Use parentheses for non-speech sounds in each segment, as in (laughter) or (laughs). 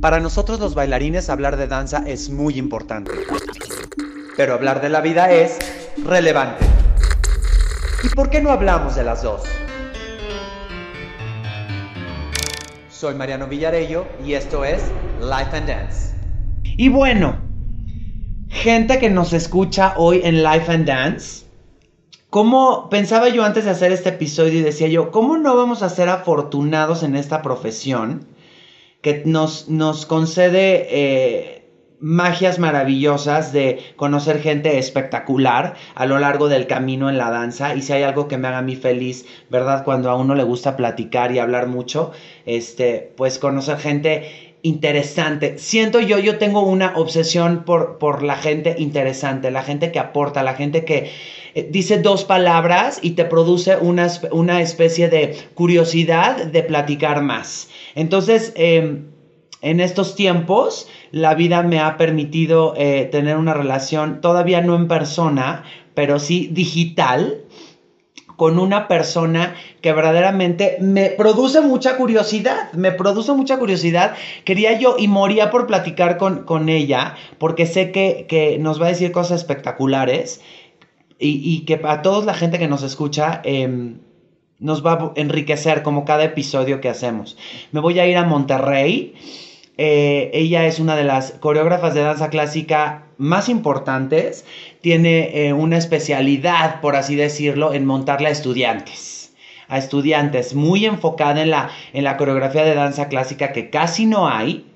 Para nosotros los bailarines hablar de danza es muy importante, pero hablar de la vida es relevante. ¿Y por qué no hablamos de las dos? Soy Mariano Villarello y esto es Life and Dance. Y bueno, gente que nos escucha hoy en Life and Dance, ¿cómo pensaba yo antes de hacer este episodio y decía yo, ¿cómo no vamos a ser afortunados en esta profesión? Que nos, nos concede eh, magias maravillosas de conocer gente espectacular a lo largo del camino en la danza y si hay algo que me haga a mí feliz, ¿verdad? Cuando a uno le gusta platicar y hablar mucho, este, pues conocer gente interesante. Siento yo, yo tengo una obsesión por, por la gente interesante, la gente que aporta, la gente que eh, dice dos palabras y te produce una, una especie de curiosidad de platicar más. Entonces, em, en estos tiempos, la vida me ha permitido eh, tener una relación, todavía no en persona, pero sí digital, con una persona que verdaderamente me produce mucha curiosidad, me produce mucha curiosidad. Quería yo y moría por platicar con, con ella, porque sé que, nos va a decir cosas espectaculares y, que a toda la gente que nos escucha... Em, nos va a enriquecer como cada episodio que hacemos. Me voy a ir a Monterrey. Eh, ella es una de las coreógrafas de danza clásica más importantes. Tiene eh, una especialidad, por así decirlo, en montarle a estudiantes. A estudiantes, muy enfocada en la, en la coreografía de danza clásica que casi no hay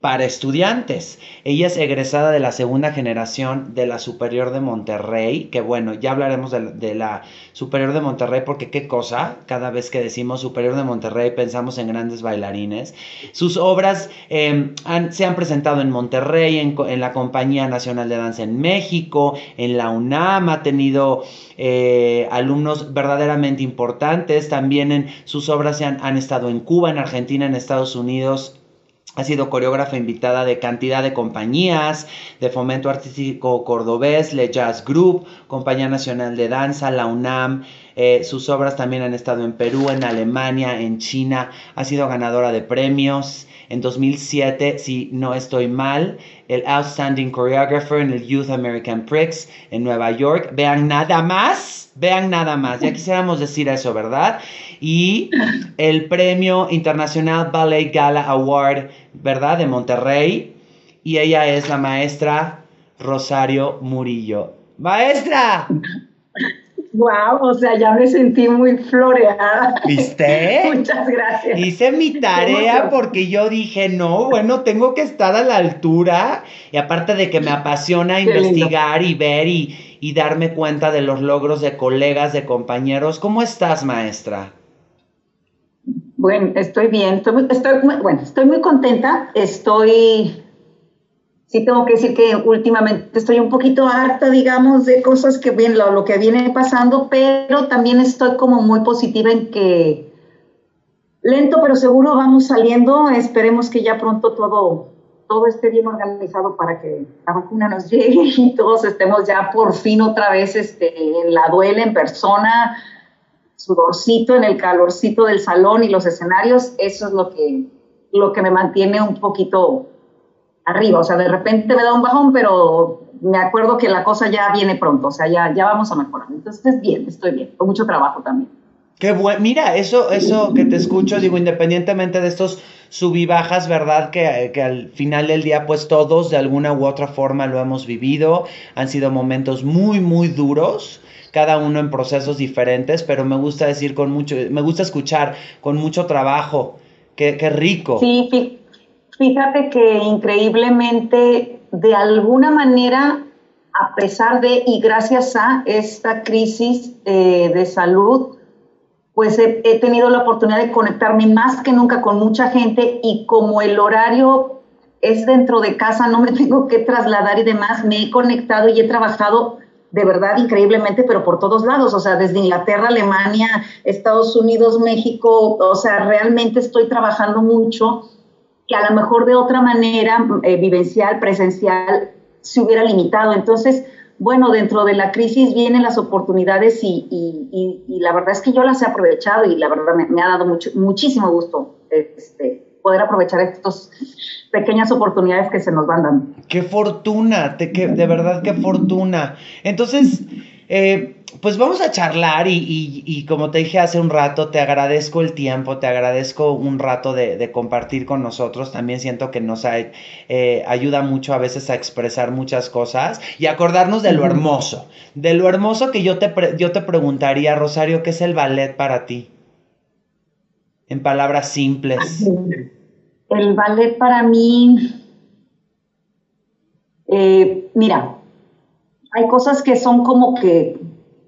para estudiantes. Ella es egresada de la segunda generación de la Superior de Monterrey, que bueno, ya hablaremos de, la Superior de Monterrey porque qué cosa, cada vez que decimos Superior de Monterrey pensamos en grandes bailarines. Sus obras em, se han presentado en Monterrey, en, la Compañía Nacional de Danza en México, en la UNAM, ha tenido eh, alumnos verdaderamente importantes, también en sus obras se han, han estado en Cuba, en Argentina, en Estados Unidos ha sido coreógrafa invitada de cantidad de compañías, de Fomento Artístico Cordobés, Le Jazz Group, Compañía Nacional de Danza, la UNAM. Eh, sus obras también han estado en Perú, en Alemania, en China. Ha sido ganadora de premios. En 2007, si no estoy mal, el Outstanding Choreographer en el Youth American Prix en Nueva York. Vean nada más, vean nada más. Ya quisiéramos decir eso, ¿verdad? Y el Premio Internacional Ballet Gala Award, ¿verdad? De Monterrey. Y ella es la maestra Rosario Murillo. ¡Maestra! Wow, o sea, ya me sentí muy floreada. ¿Viste? (laughs) Muchas gracias. Hice mi tarea porque yo dije, no, bueno, tengo que estar a la altura. Y aparte de que me apasiona investigar y ver y, y, darme cuenta de los logros de colegas, de compañeros. ¿Cómo estás, maestra? Bueno, estoy bien. Estoy, estoy bueno, estoy muy contenta. Estoy sí tengo que decir que últimamente estoy un poquito harta, digamos, de cosas que vienen, lo, que viene pasando, pero también estoy como muy positiva en que lento pero seguro vamos saliendo. Esperemos que ya pronto todo, todo esté bien organizado para que la vacuna nos llegue y todos estemos ya por fin otra vez este, en la duela en persona, sudorcito en el calorcito del salón y los escenarios. Eso es lo que, lo que me mantiene un poquito arriba, o sea, de repente me da un bajón, pero me acuerdo que la cosa ya viene pronto, o sea, ya, ya vamos a mejorar. Entonces, bien, estoy bien, con mucho trabajo también. Qué bueno, mira, eso, eso que te escucho, digo, independientemente de estos sub y bajas, ¿verdad? Que, que, al final del día, pues todos de alguna u otra forma lo hemos vivido. Han sido momentos muy, muy duros, cada uno en procesos diferentes, pero me gusta decir con mucho, me gusta escuchar con mucho trabajo. Qué, qué rico. Sí, sí Fíjate que increíblemente, de alguna manera, a pesar de y gracias a esta crisis eh, de salud, pues he, tenido la oportunidad de conectarme más que nunca con mucha gente y como el horario es dentro de casa, no me (laughs) tengo que trasladar y demás, me he conectado y he trabajado de verdad increíblemente, pero por todos lados, o sea, desde Inglaterra, Alemania, Estados Unidos, México, o sea, realmente estoy trabajando mucho que a lo mejor de otra manera eh, vivencial, presencial, se hubiera limitado. Entonces, bueno, dentro de la crisis vienen las oportunidades y, y, la verdad es que yo las he aprovechado y la verdad me, ha dado mucho, muchísimo gusto este, poder aprovechar estas pequeñas oportunidades que se nos van dando. Qué fortuna, de, de verdad qué fortuna. Entonces, eh, pues vamos a charlar y, como te dije hace un rato, te agradezco el tiempo, te agradezco un rato de, compartir con nosotros. También siento que nos eh, ayuda mucho a veces a expresar muchas cosas y acordarnos de lo hermoso. De lo hermoso que yo te, yo te preguntaría, Rosario, ¿qué es el ballet para ti? En palabras simples. El ballet para mí, eh, mira, hay cosas que son como que,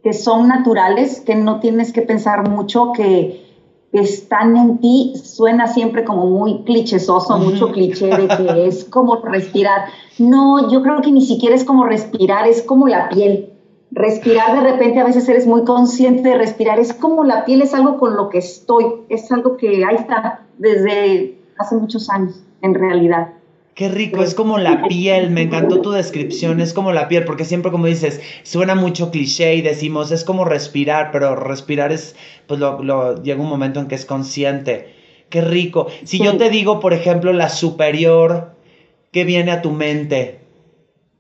que son naturales, que no tienes que pensar mucho, que, están en ti, suena siempre como muy clichésoso, mucho cliché de que es como respirar. No, yo creo que ni siquiera es como respirar, es como la piel. Respirar de repente a veces eres muy consciente de respirar, es como la piel, es algo con lo que estoy, es algo que ahí está desde hace muchos años, en realidad. Qué rico, es como la piel, me encantó tu descripción, es como la piel, porque siempre como dices, suena mucho cliché y decimos, es como respirar, pero respirar es, pues lo, llega un momento en que es consciente. Qué rico. Si yo te digo, por ejemplo, la superior, ¿qué viene a tu mente?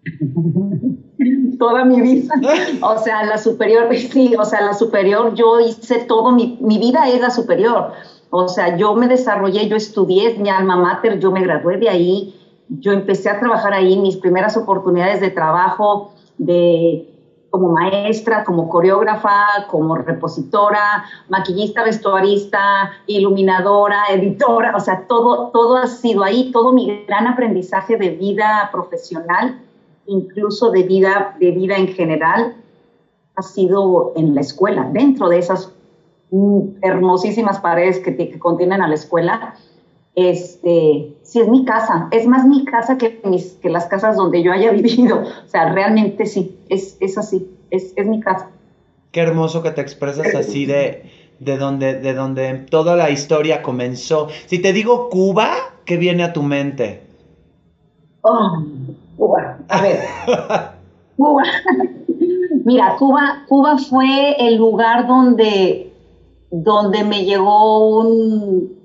(laughs) Toda mi vida. O sea, la superior, (laughs) sí, o sea, la superior, yo hice todo, mi, mi vida es la superior. O sea, yo me desarrollé, yo estudié, mi alma mater, yo me gradué de ahí, yo empecé a trabajar ahí, mis primeras oportunidades de trabajo de como maestra, como coreógrafa, como repositora, maquillista, vestuarista, iluminadora, editora, o sea, todo, todo ha sido ahí, todo mi gran aprendizaje de vida profesional, incluso de vida, de vida en general, ha sido en la escuela, dentro de esas mm, hermosísimas paredes que, que contienen a la escuela, este, sí es mi casa, es más mi casa que, mis, que las casas donde yo haya (laughs) vivido. O sea, realmente sí, es, es así, es, es, mi casa. Qué hermoso que te expresas así de, de, donde, de donde toda la historia comenzó. Si te digo Cuba, ¿qué viene a tu mente? Oh, Cuba, a ver. (laughs) Cuba. Mira, Cuba, Cuba fue el lugar donde, donde me llegó un,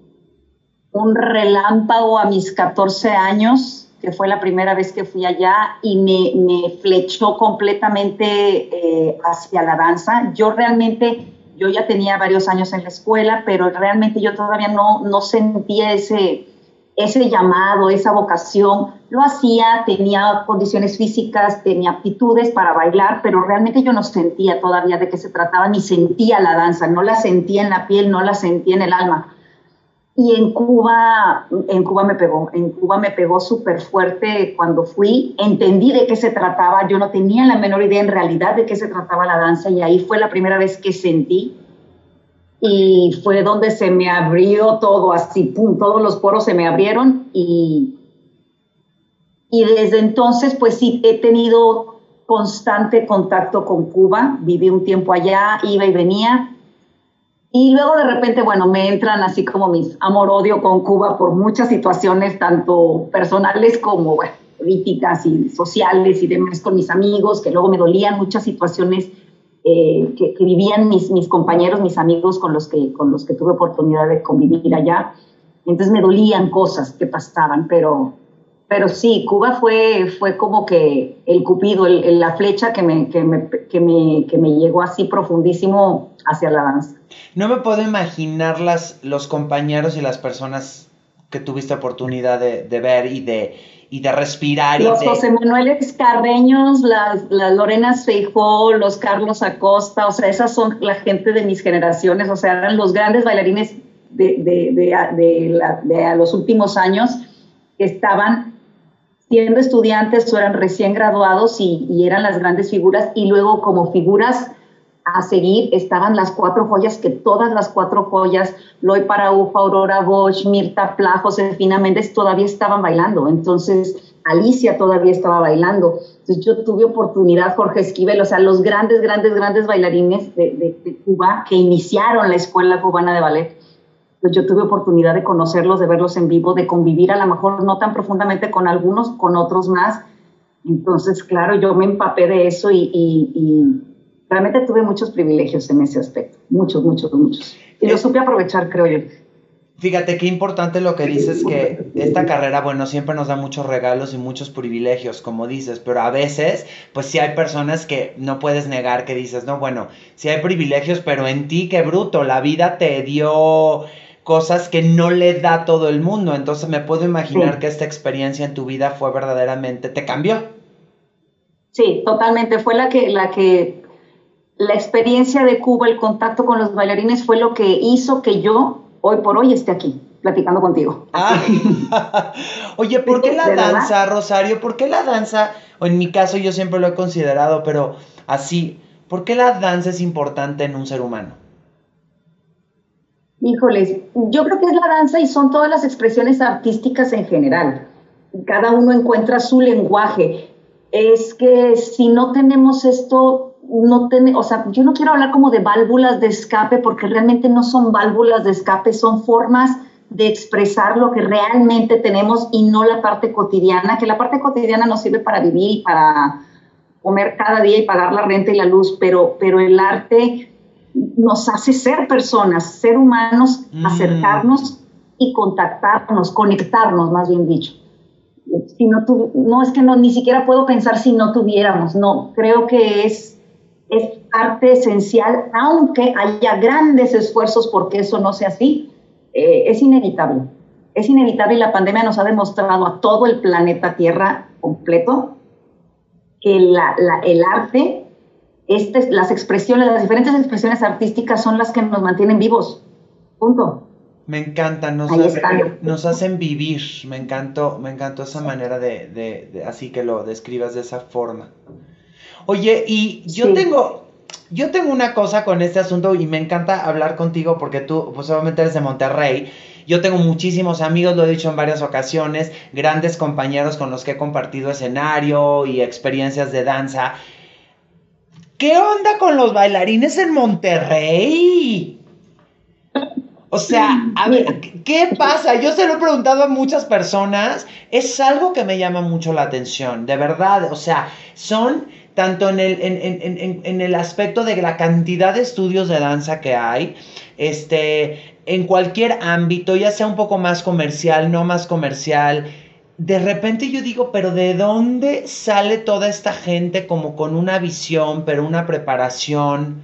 un relámpago a mis 14 años, que fue la primera vez que fui allá, y me, flechó completamente eh, hacia la danza. Yo realmente, yo ya tenía varios años en la escuela, pero realmente yo todavía no, no sentía ese, ese llamado, esa vocación. Lo hacía, tenía condiciones físicas, tenía aptitudes para bailar, pero realmente yo no sentía todavía de qué se trataba, ni sentía la danza, no la sentía en la piel, no la sentía en el alma. Y en Cuba, en Cuba me pegó, en Cuba me pegó súper fuerte cuando fui, entendí de qué se trataba, yo no tenía la menor idea en realidad de qué se trataba la danza y ahí fue la primera vez que sentí. Y fue donde se me abrió todo, así, pum, todos los poros se me abrieron y, y desde entonces pues sí he tenido constante contacto con Cuba, viví un tiempo allá, iba y venía, y luego de repente, bueno, me entran así como mis amor-odio con Cuba por muchas situaciones, tanto personales como políticas y sociales y demás con mis amigos, que luego me dolían muchas situaciones eh, que, vivían mis, mis compañeros, mis amigos con los, que, con los que tuve oportunidad de convivir allá. Entonces me dolían cosas que pasaban, pero, pero sí, Cuba fue, fue como que el cupido, la flecha que me, que, me, que, me, que me llegó así profundísimo hacia la danza. No me puedo imaginar las, los compañeros y las personas que tuviste oportunidad de, de ver y de, y de respirar. Los José Manuel Carreños, las, las Lorena Feijó, los Carlos Acosta, o sea, esas son la gente de mis generaciones, o sea, eran los grandes bailarines de, de, de, de los últimos años que estaban siendo estudiantes eran recién graduados y, eran las grandes figuras, y luego como figuras a seguir estaban las cuatro joyas, que todas las cuatro joyas, Loy Paraufa, Aurora Bosch, Mirta Pla, Josefina Méndez, todavía estaban bailando. Entonces, Alicia todavía estaba bailando. Entonces, yo tuve oportunidad, Jorge Esquivel, o sea, los grandes, grandes, grandes bailarines de Cuba que iniciaron la Escuela Cubana de Ballet. Pues yo tuve oportunidad de conocerlos, de verlos en vivo, de convivir a lo mejor no tan profundamente con algunos, con otros más. Entonces, claro, yo me empapé de eso y, y realmente tuve muchos privilegios en ese aspecto, muchos, muchos, muchos. Y lo eh, supe aprovechar, creo yo. Fíjate qué importante lo que dices que esta carrera, bueno, siempre nos da muchos regalos y muchos privilegios, como dices, pero a veces, pues sí hay personas que no puedes negar que dices, no, bueno, sí hay privilegios, pero en ti, qué bruto, la vida te dio cosas que no le da todo el mundo, entonces me puedo imaginar que esta experiencia en tu vida fue verdaderamente, te cambió. Sí, totalmente, fue la que, la que, la experiencia de Cuba, el contacto con los bailarines fue lo que hizo que yo hoy por hoy esté aquí platicando contigo. Ah. (laughs) Oye, ¿por qué la danza, Rosario? ¿Por qué la danza? O en mi caso yo siempre lo he considerado, pero así, ¿por qué la danza es importante en un ser humano? Híjoles, yo creo que es la danza y son todas las expresiones artísticas en general. Cada uno encuentra su lenguaje. Es que si no tenemos esto, no tiene, o sea, yo no quiero hablar como de válvulas de escape porque realmente no son válvulas de escape, son formas de expresar lo que realmente tenemos y no la parte cotidiana, que la parte cotidiana nos sirve para vivir y para comer cada día y pagar la renta y la luz, pero, pero el arte nos hace ser personas, ser humanos, mm. acercarnos y contactarnos, conectarnos, más bien dicho. Si no, no es que no, ni siquiera puedo pensar si no tuviéramos, no, creo que es es parte esencial, aunque haya grandes esfuerzos porque eso no sea así, eh, es inevitable. Es inevitable y la pandemia nos ha demostrado a todo el planeta Tierra completo que el arte, este, las expresiones, las diferentes expresiones artísticas son las que nos mantienen vivos. Punto. Me encanta, nos, nos hacen vivir. Me encantó, me encantó esa manera de, así que lo describas de esa forma. Oye, y yo tengo, yo tengo una cosa con este asunto y me encanta hablar contigo porque tú, pues obviamente eres de Monterrey. Yo tengo muchísimos amigos, lo he dicho en varias ocasiones, grandes compañeros con los que he compartido escenario y experiencias de danza. ¿Qué onda con los bailarines en Monterrey? O sea, a ver, ¿qué pasa? Yo se lo he preguntado a muchas personas. Es algo que me llama mucho la atención, de verdad. O sea, son tanto en el, en, el aspecto de la cantidad de estudios de danza que hay, este, en cualquier ámbito, ya sea un poco más comercial, no más comercial, de repente yo digo, pero ¿de dónde sale toda esta gente como con una visión, pero una preparación?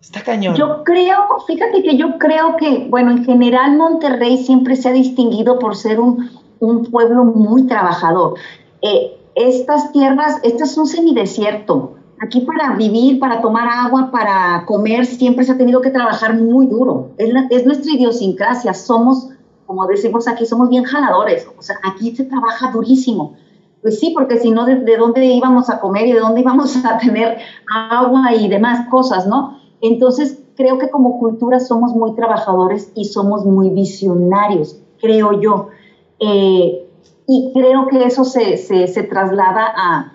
Está cañón. Yo creo, fíjate que yo creo que, bueno, en general Monterrey siempre se ha distinguido por ser un, un pueblo muy trabajador. Eh, estas tierras, este es un semidesierto. Aquí para vivir, para tomar agua, para comer, siempre se ha tenido que trabajar muy duro. Es, nuestra idiosincrasia. Somos, como decimos aquí, somos bien jaladores. O sea, aquí se trabaja durísimo. Pues sí, porque si no, ¿de, dónde íbamos a comer y de dónde íbamos a (laughs) tener agua y demás cosas, no? Entonces, creo que como cultura somos muy trabajadores y somos muy visionarios, creo yo. Eh, y creo que eso se, se, traslada a,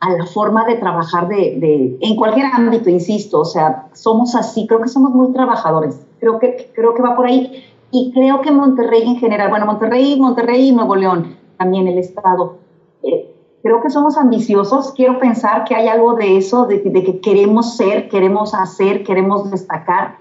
a, la forma de trabajar de, de, en cualquier ámbito, insisto, o sea, somos así, creo que somos muy trabajadores, creo que, creo que va por ahí. Y creo que Monterrey en general, bueno, Monterrey, Monterrey y Nuevo León, también el Estado, eh, creo que somos ambiciosos, quiero pensar que hay algo de eso, de, de, que queremos ser, queremos hacer, queremos destacar.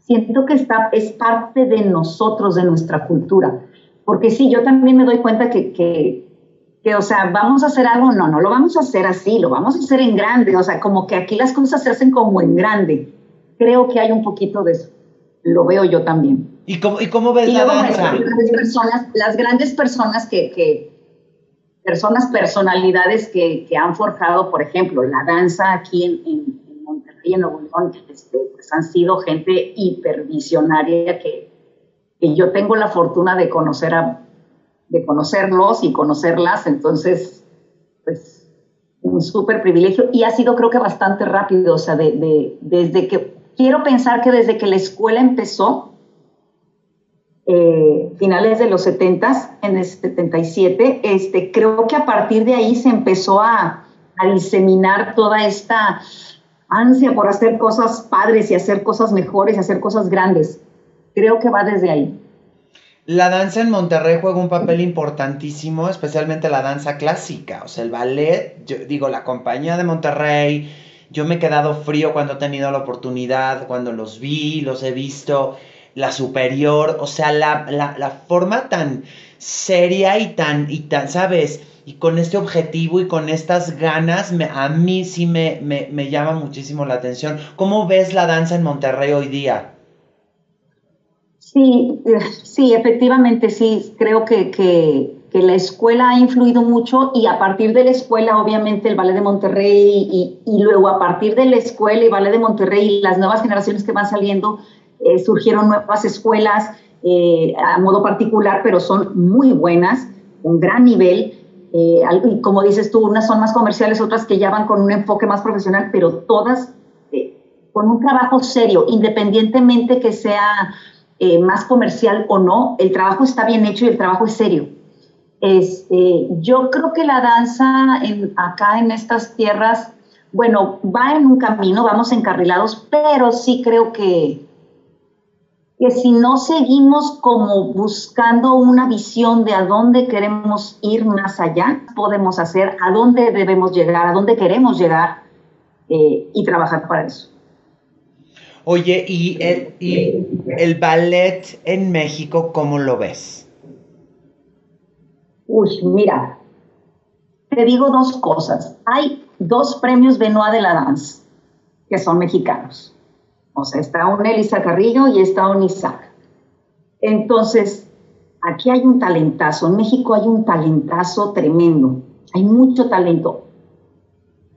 Siento que está, es parte de nosotros, de nuestra cultura. Porque sí, yo también me doy cuenta que, que, o sea, vamos a hacer algo, no, no lo vamos a hacer así, lo vamos a hacer en grande, o sea, como que aquí las cosas se hacen como en grande. Creo que hay un poquito de eso. Lo veo yo también. ¿Y cómo, y cómo ves la danza? Las grandes personas, las grandes personas que, que personas, personalidades que, que, han forjado, por ejemplo, la danza aquí en, en, Monterrey, en Nuevo León, este, pues han sido gente hipervisionaria que, que yo tengo la fortuna de conocer a, de conocerlos y conocerlas, entonces, pues, un súper privilegio y ha sido creo que bastante rápido, o sea, de, desde que, quiero pensar que desde que la escuela empezó, eh, finales de los 70, en el 77, este, creo que a partir de ahí se empezó a, a diseminar toda esta ansia por hacer cosas padres y hacer cosas mejores y hacer cosas grandes. Creo que va desde ahí. La danza en Monterrey juega un papel importantísimo, especialmente la danza clásica, o sea, el ballet, yo digo, la compañía de Monterrey, yo me he quedado frío cuando he tenido la oportunidad, cuando los vi, los he visto. La superior, o sea, la, la, forma tan seria y tan, y tan, ¿sabes? Y con este objetivo y con estas ganas, a mí sí me, me, llama muchísimo la atención. ¿Cómo ves la danza en Monterrey hoy día? Sí, sí, efectivamente, sí, creo que, que, la escuela ha influido mucho y a partir de la escuela, obviamente, el Ballet de Monterrey y, y luego a partir de la escuela y Ballet de Monterrey y las nuevas generaciones que van saliendo, eh, surgieron nuevas escuelas eh, a modo particular, pero son muy buenas, un gran nivel. Eh, y como dices tú, unas son más comerciales, otras que ya van con un enfoque más profesional, pero todas con un trabajo serio, independientemente que sea más comercial o no, el trabajo está bien hecho y el trabajo es serio. Este, yo creo que la danza acá en estas tierras, bueno, va en un camino, vamos encarrilados, pero sí creo que, que si no seguimos como buscando una visión de a dónde queremos ir más allá, podemos hacer, a dónde debemos llegar, a dónde queremos llegar eh, y trabajar para eso. Oye, ¿y el, ¿y el ballet en México cómo lo ves? Uy, mira, te digo dos cosas. Hay dos premios Benoit de la Danza que son mexicanos. O sea, está un Elisa Carrillo y está un Isaac. Entonces, aquí hay un talentazo. En México hay un talentazo tremendo. Hay mucho talento.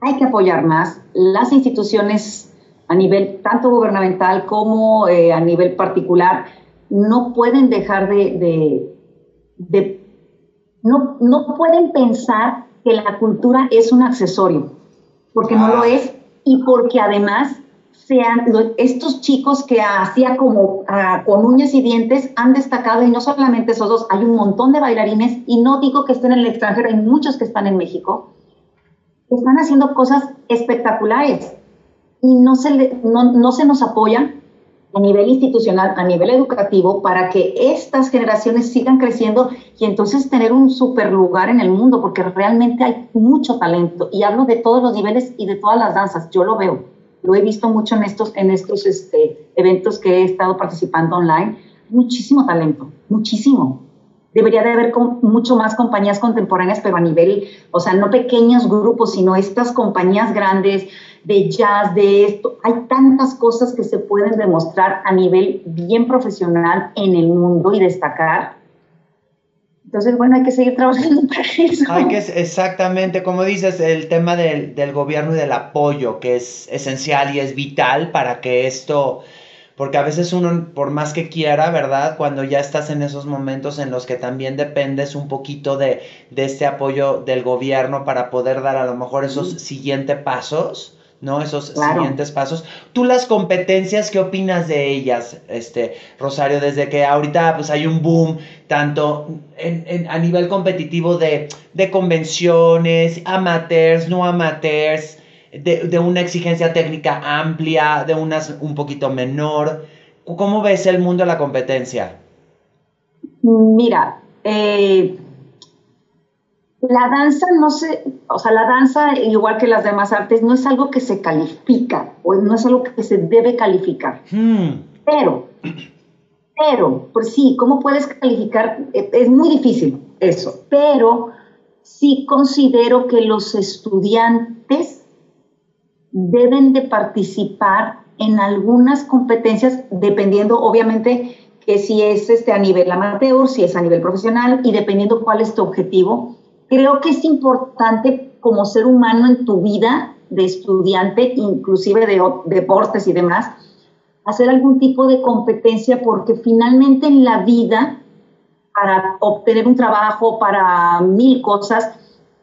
Hay que apoyar más. Las instituciones a nivel tanto gubernamental como eh, a nivel particular no pueden dejar de, no, no pueden pensar que la cultura es un accesorio, porque no lo es y porque además sean estos chicos que hacía como ah, con uñas y dientes han destacado y no solamente esos dos, hay un montón de bailarines y no digo que estén en el extranjero, hay muchos que están en México, están haciendo cosas espectaculares y no se, no, no se nos apoya a nivel institucional, a nivel educativo, para que estas generaciones sigan creciendo y entonces tener un super lugar en el mundo, porque realmente hay mucho talento. Y hablo de todos los niveles y de todas las danzas, yo lo veo lo he visto mucho en estos, en estos este, eventos que he estado participando online, muchísimo talento, muchísimo. Debería de haber mucho más compañías contemporáneas, pero a nivel, o sea, no pequeños grupos, sino estas compañías grandes de jazz, de esto. Hay tantas cosas que se pueden demostrar a nivel bien profesional en el mundo y destacar entonces, bueno, hay que seguir trabajando para eso. Hay que, exactamente, como dices, el tema del, del, gobierno y del apoyo, que es esencial y es vital para que esto, porque a veces uno, por más que quiera, ¿verdad? Cuando ya estás en esos momentos en los que también dependes un poquito de, de este apoyo del gobierno para poder dar a lo mejor esos siguientes pasos ¿no? Esos siguientes pasos. Tú las competencias, ¿qué opinas de ellas, este, Rosario? Desde que ahorita pues hay un boom, tanto a nivel competitivo de, convenciones, amateurs, no amateurs, de, una exigencia técnica amplia, de unas un poquito menor. ¿Cómo ves el mundo de la competencia? Mira, eh, la danza no se, o sea, la danza, igual que las demás artes, no es algo que se califica, o no es algo que se debe calificar. Hmm. Pero, pero, por sí, ¿cómo puedes calificar? E, es muy difícil eso, pero sí considero que los estudiantes deben de participar en algunas competencias, dependiendo, obviamente, que si es este, a nivel amateur, si es a nivel profesional, y dependiendo cuál es tu objetivo creo que es importante como ser humano en tu vida de estudiante, inclusive de deportes y demás, hacer algún tipo de competencia porque finalmente en la vida, para obtener un trabajo, para mil cosas,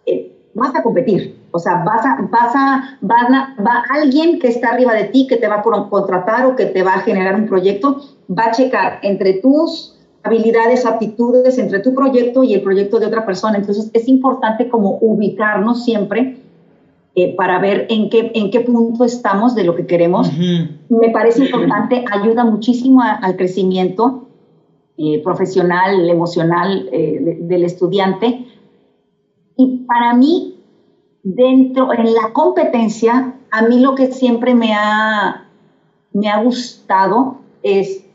eh, vas a competir. O sea, vas a, vas a, va alguien que está arriba de ti, que te va a contratar o que te va a generar un proyecto, va a checar entre tus habilidades, aptitudes entre tu proyecto y el proyecto de otra persona. Entonces es importante como ubicarnos siempre eh, para ver en qué, en qué punto estamos de lo que queremos. Me parece importante, ayuda muchísimo al crecimiento eh, profesional, emocional eh, del estudiante. Y para mí, dentro, en la competencia, a mí lo que siempre me ha, me ha gustado es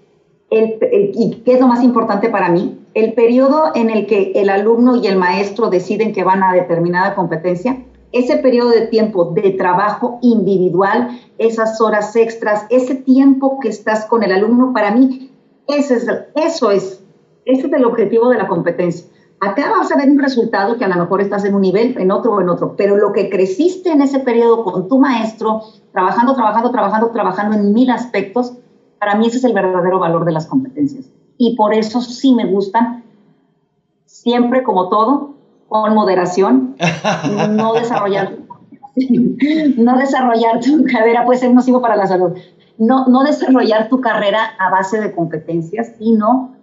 y qué es lo más importante para mí, el periodo en el que el alumno y el maestro deciden que van a determinada competencia, ese periodo de tiempo de trabajo individual, esas horas extras, ese tiempo que estás con el alumno, para mí, ese es, eso es, ese es el objetivo de la competencia. Acá vas a ver un resultado que a lo mejor estás en un nivel, en otro o en otro, pero lo que creciste en ese periodo con tu maestro, trabajando, trabajando, trabajando, trabajando en mil aspectos, para mí ese es el verdadero valor de las competencias. Y por eso sí me gustan, siempre como todo, con moderación, (laughs) no desarrollar, (laughs) no desarrollar tu carrera puede ser nocivo para la salud. No, no desarrollar tu carrera a base de competencias, sino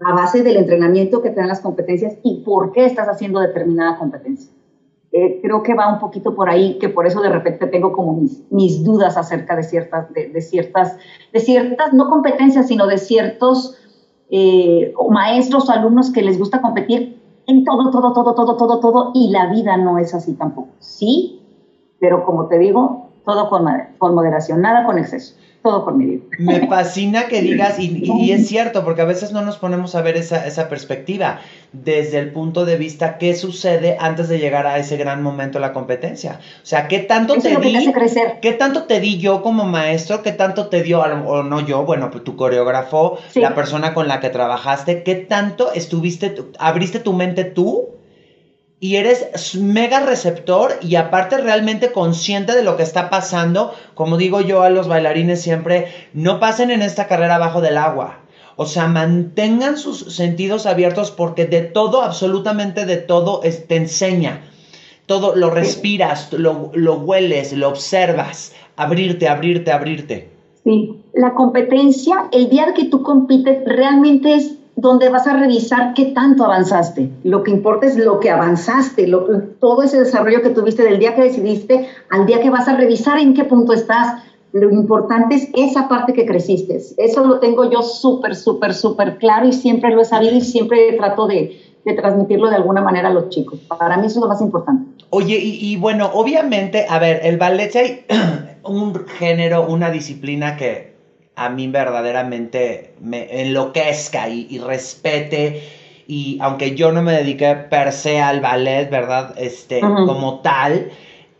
a base del entrenamiento que te dan las competencias y por qué estás haciendo determinada competencia. Eh, creo que va un poquito por ahí, que por eso de repente tengo como mis, mis dudas acerca de ciertas, de, ciertas, de ciertas, no competencias, sino de ciertos eh, maestros o alumnos que les gusta competir en todo, todo, todo, todo, todo, todo, y la vida no es así tampoco. Sí, pero como te digo, todo con, con moderación, nada con exceso todo por medio. Me fascina que digas, y, es cierto, porque a veces no nos ponemos a ver esa, esa perspectiva desde el punto de vista qué sucede antes de llegar a ese gran momento de la competencia. O sea, qué tanto te di, qué tanto te di yo como maestro, qué tanto te dio, o no yo, bueno, pues tu coreógrafo, la persona con la que trabajaste, qué tanto estuviste, abriste tu mente tú y eres mega receptor y aparte realmente consciente de lo que está pasando, como digo yo a los bailarines siempre, no pasen en esta carrera abajo del agua. O sea, mantengan sus sentidos abiertos porque de todo, absolutamente de todo, te enseña. Todo lo respiras, lo, lo hueles, lo observas. Abrirte, abrirte, abrirte. Sí, la competencia, el día que tú compites, realmente es donde vas a revisar qué tanto avanzaste. Lo que importa es lo que avanzaste, todo ese desarrollo que tuviste del día que decidiste al día que vas a revisar en qué punto estás. Lo importante es esa parte que creciste. Eso lo tengo yo súper, súper, súper claro y siempre lo he sabido y siempre trato de, transmitirlo de alguna manera a los chicos. Para mí eso es lo más importante. Oye, y, y bueno, obviamente, a ver, el ballet hay (clears throat) un género, una disciplina que a mí verdaderamente me enloquezca y, respete. Y aunque yo no me dediqué per se al ballet, ¿verdad? Este, como tal,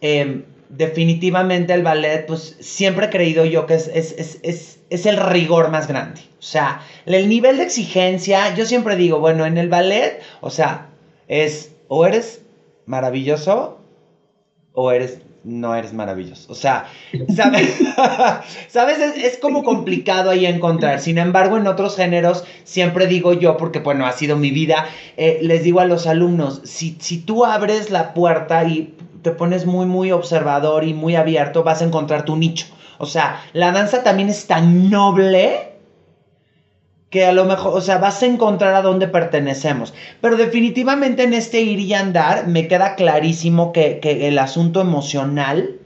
em, definitivamente el ballet, pues siempre he creído yo que es, es, el rigor más grande. O sea, el nivel de exigencia, yo siempre digo, bueno, en el ballet, o sea, es o eres maravilloso o eres no eres maravilloso. O sea, ¿sabes? (laughs) ¿Sabes? Es, como complicado ahí encontrar. Sin embargo, en otros géneros, siempre digo yo, porque bueno, ha sido mi vida, eh, les digo a los alumnos, si, si tú abres la puerta y te pones muy, muy observador y muy abierto, vas a encontrar tu nicho. O sea, la danza también es tan noble que a lo mejor, o sea, vas a encontrar a dónde pertenecemos. Pero definitivamente en este ir y andar me queda clarísimo que, el asunto emocional,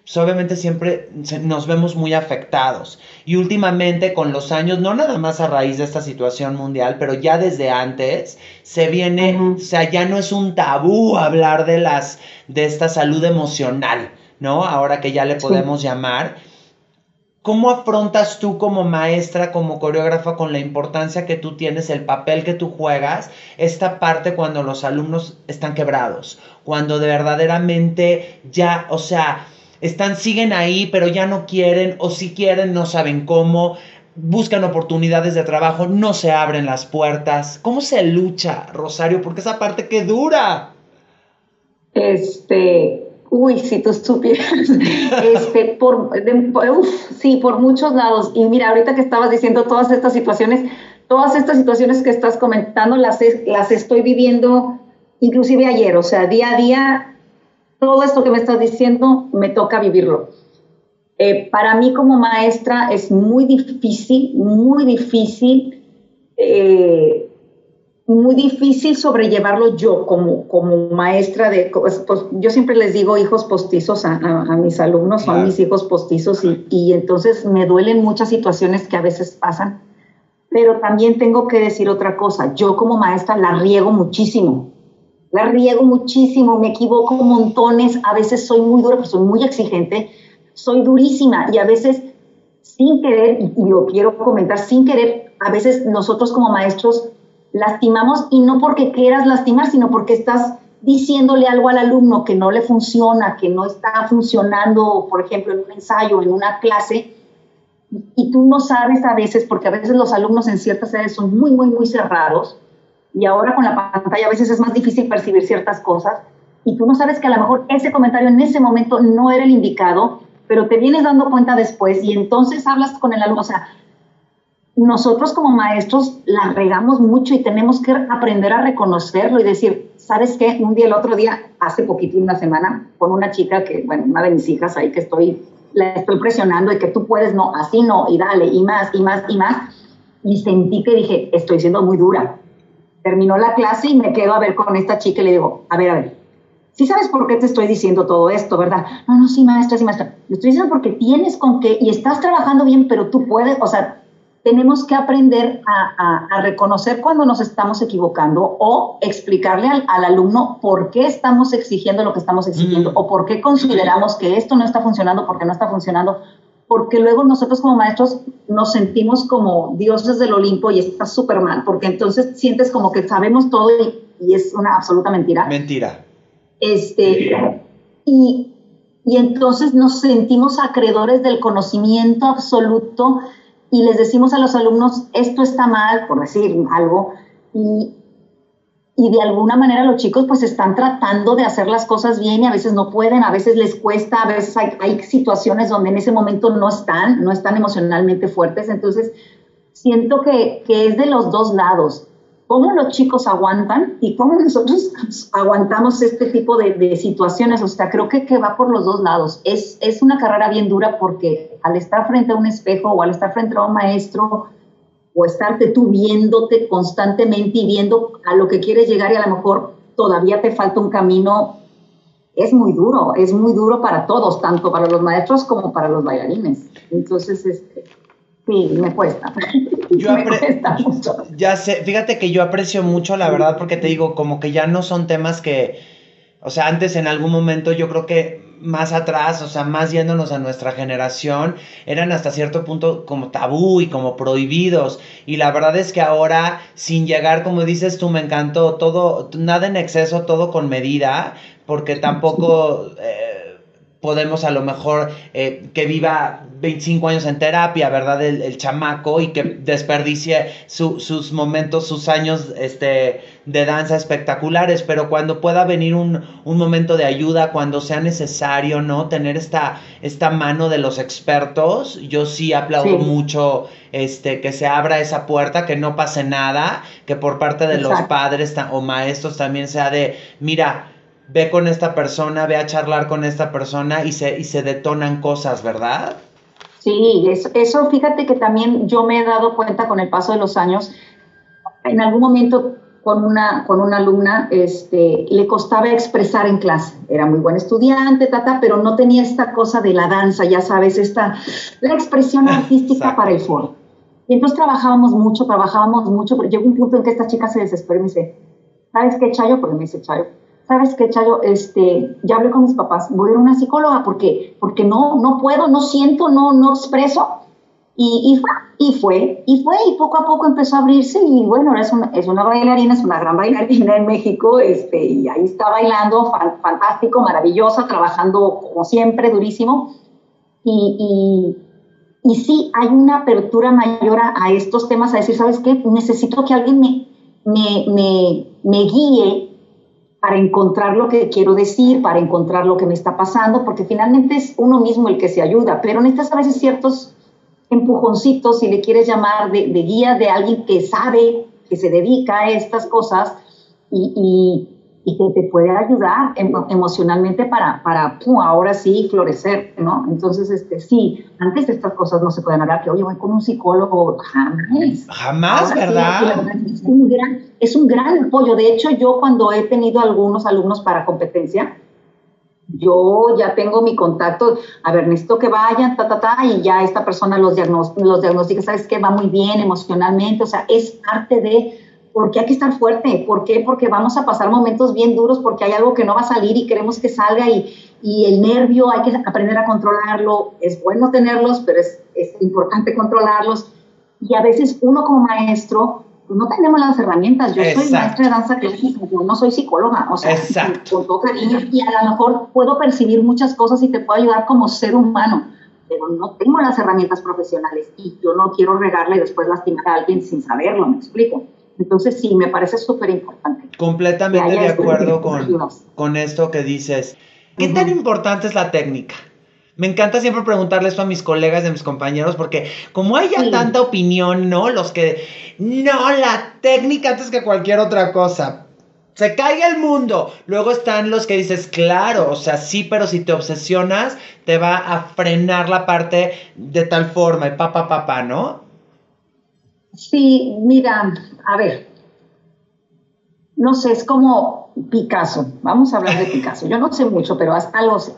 pues obviamente siempre nos vemos muy afectados. Y últimamente con los años, no nada más a raíz de esta situación mundial, pero ya desde antes, se viene, o sea, ya no es un tabú hablar de las, de esta salud emocional, ¿no? Ahora que ya le podemos llamar ¿Cómo afrontas tú como maestra, como coreógrafa, con la importancia que tú tienes, el papel que tú juegas, esta parte cuando los alumnos están quebrados, cuando de verdaderamente ya, o sea, están, siguen ahí, pero ya no quieren, o si quieren, no saben cómo, buscan oportunidades de trabajo, no se abren las puertas. ¿Cómo se lucha, Rosario? Porque esa parte que dura. Este, Uy, si tú supieras, (laughs) este, por, sí, por muchos lados. Y mira, ahorita que estabas diciendo todas estas situaciones, todas estas situaciones que estás comentando las, las estoy viviendo inclusive ayer, o sea, día a día, todo esto que me estás diciendo me toca vivirlo. Eh, para mí como maestra es muy difícil, muy difícil eh, muy difícil sobrellevarlo yo como, como maestra de, pues, yo siempre les digo hijos postizos a, mis alumnos, son mis hijos postizos y, y, entonces me duelen muchas situaciones que a veces pasan, pero también tengo que decir otra cosa, yo como maestra la riego muchísimo, la riego muchísimo, me equivoco montones, a veces soy muy dura, pues soy muy exigente, soy durísima y a veces sin querer, y lo quiero comentar, sin querer, a veces nosotros como maestros lastimamos y no porque quieras lastimar, sino porque estás diciéndole algo al alumno que no le funciona, que no está funcionando, por ejemplo, en un ensayo, en una clase, y tú no sabes a veces, porque a veces los alumnos en ciertas edades son muy, muy, muy cerrados, y ahora con la pantalla a veces es más difícil percibir ciertas cosas, y tú no sabes que a lo mejor ese comentario en ese momento no era el indicado, pero te vienes dando cuenta después y entonces hablas con el alumno, o sea, nosotros como maestros la regamos mucho y tenemos que aprender a reconocerlo y decir, ¿sabes qué? Un día, el otro día, hace poquito, una semana, con una chica que, bueno, una de mis hijas ahí que estoy, la estoy presionando y que tú puedes, no, así no, y dale, y más, y más, y más. Y sentí que dije, estoy siendo muy dura. Terminó la clase y me quedo a ver con esta chica y le digo, a ver, a ver, sí sabes por qué te estoy diciendo todo esto, ¿verdad? No, no, sí, maestra, sí, maestra. Lo estoy diciendo porque tienes con qué y estás trabajando bien, pero tú puedes, o sea, tenemos que aprender a, reconocer cuando nos estamos equivocando o explicarle al, alumno por qué estamos exigiendo lo que estamos exigiendo mm. o por qué consideramos que esto no está funcionando porque no está funcionando, porque luego nosotros como maestros nos sentimos como dioses del Olimpo y está súper mal, porque entonces sientes como que sabemos todo y, y, es una absoluta mentira. Mentira. Este, y, y entonces nos sentimos acreedores del conocimiento absoluto y les decimos a los alumnos, esto está mal, por decir algo, y, y de alguna manera los chicos pues están tratando de hacer las cosas bien y a veces no pueden, a veces les cuesta, a veces hay, hay situaciones donde en ese momento no están, no están emocionalmente fuertes, entonces siento que, que es de los dos lados cómo los chicos aguantan y cómo nosotros aguantamos este tipo de, situaciones. O sea, creo que, que, va por los dos lados. Es, es una carrera bien dura porque al estar frente a un espejo o al estar frente a un maestro o estarte tú viéndote constantemente y viendo a lo que quieres llegar y a lo mejor todavía te falta un camino, es muy duro, es muy duro para todos, tanto para los maestros como para los bailarines. Entonces, este, sí, me cuesta. (laughs) Yo Ya sé, fíjate que yo aprecio mucho, la verdad, porque te digo, como que ya no son temas que, o sea, antes en algún momento yo creo que más atrás, o sea, más yéndonos a nuestra generación, eran hasta cierto punto como tabú y como prohibidos. Y la verdad es que ahora, sin llegar, como dices tú, me encantó, todo, nada en exceso, todo con medida, porque tampoco... Eh, podemos a lo mejor eh, que viva 25 años en terapia, ¿verdad? El, chamaco y que desperdicie sus momentos, sus años este, de danza espectaculares, pero cuando pueda venir un, momento de ayuda, cuando sea necesario, ¿no? Tener esta, esta mano de los expertos, yo sí aplaudo mucho este, que se abra esa puerta, que no pase nada, que por parte de los padres o maestros también sea de, mira, ve con esta persona, ve a charlar con esta persona y se, y se detonan cosas, ¿verdad? Sí, eso, eso fíjate que también yo me he dado cuenta con el paso de los años. En algún momento con una, con una alumna este, le costaba expresar en clase. Era muy buen estudiante, tata, pero no tenía esta cosa de la danza, ya sabes, esta, la expresión (laughs) artística para el foro. Y entonces trabajábamos mucho, trabajábamos mucho, pero llegó un punto en que esta chica se desesperó y me dice, ¿sabes qué, Chayo? Porque me dice Chayo, ¿sabes qué, Chayo? Este, ya hablé con mis papás, voy a ir a una psicóloga porque, porque no, no puedo, no siento, no, no expreso. Y, y, fue, y fue, y fue, y poco a poco empezó a abrirse y bueno, es una, es una bailarina, es una gran bailarina en México, este, y ahí está bailando, fantástico, maravillosa, trabajando como siempre, durísimo. Y, y, y, sí, hay una apertura mayor a, estos temas, a decir, ¿sabes qué? Necesito que alguien me, me, me, me guíe para encontrar lo que quiero decir, para encontrar lo que me está pasando, porque finalmente es uno mismo el que se ayuda, pero necesitas a veces ciertos empujoncitos, si le quieres llamar, de, guía de alguien que sabe, que se dedica a estas cosas y, y que te puede ayudar emocionalmente para, para ahora sí florecer, ¿no? Entonces, este, sí, antes de estas cosas no se pueden hablar, que oye, voy con un psicólogo, jamás. Jamás, ¿verdad? es, un gran, es un gran apoyo. De hecho, yo cuando he tenido algunos alumnos para competencia, yo ya tengo mi contacto, a ver, necesito que vayan, ta, ta, ta, y ya esta persona los, los diagnostica, ¿sabes qué? Va muy bien emocionalmente, o sea, es parte de porque hay que estar fuerte. ¿Por qué? Porque vamos a pasar momentos bien duros, porque hay algo que no va a salir y queremos que salga y, y el nervio hay que aprender a controlarlo. Es bueno tenerlos, pero es, es importante controlarlos. Y a veces uno como maestro pues no tenemos las herramientas. Yo soy maestra de danza clásica, yo no soy psicóloga, o sea, con todo cariño, y a lo mejor puedo percibir muchas cosas y te puedo ayudar como ser humano, pero no tengo las herramientas profesionales y yo no quiero regarle y después lastimar a alguien sin saberlo, ¿me explico? Entonces sí, me parece súper importante. Completamente de acuerdo con, con esto que dices. ¿Qué tan importante es la técnica? Me encanta siempre preguntarle esto a mis colegas y a mis compañeros porque como hay ya tanta opinión, ¿no? Los que, no, la técnica antes que cualquier otra cosa. Se caiga el mundo. Luego están los que dices, claro, o sea, sí, pero si te obsesionas, te va a frenar la parte de tal forma y papá, papá, ¿no? Sí, mira, a ver, no sé, es como Picasso. Vamos a hablar de Picasso. Yo no sé mucho, pero algo sé.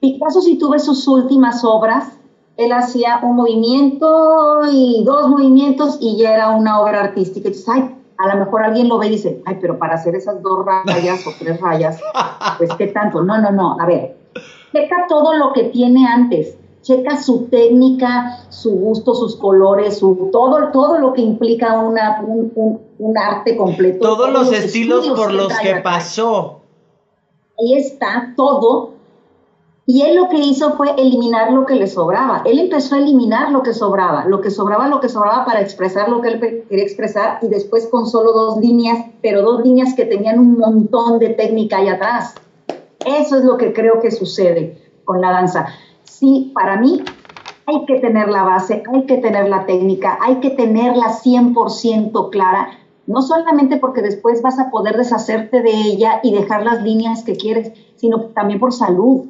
Picasso, si tú ves sus últimas obras, él hacía un movimiento y dos movimientos y ya era una obra artística. Entonces, ay, a lo mejor alguien lo ve y dice, ay, pero para hacer esas dos rayas o tres rayas, pues qué tanto. No, no, no. A ver, checa todo lo que tiene antes. Checa su técnica, su gusto, sus colores, su, todo, todo lo que implica una, un, arte completo. Todos, todos los, estilos por los que pasó. Ahí está todo y él lo que hizo fue eliminar lo que le sobraba. Él empezó a eliminar lo que sobraba, lo que sobraba, lo que sobraba para expresar lo que él quería expresar y después con solo dos líneas, pero dos líneas que tenían un montón de técnica ahí atrás. Eso es lo que creo que sucede con la danza. Sí, para mí hay que tener la base, hay que tener la técnica, hay que tenerla 100% clara, no solamente porque después vas a poder deshacerte de ella y dejar las líneas que quieres, sino también por salud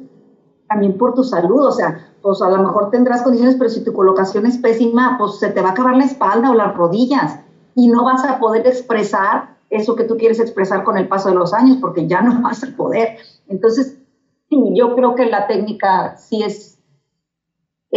también por tu salud, o sea, pues a lo mejor tendrás condiciones, pero si tu colocación es pésima, pues se te va a acabar la espalda o las rodillas y no vas a poder expresar eso que tú quieres expresar con el paso de los años, porque ya no (laughs) vas a poder. Entonces, sí, yo creo que la técnica sí es,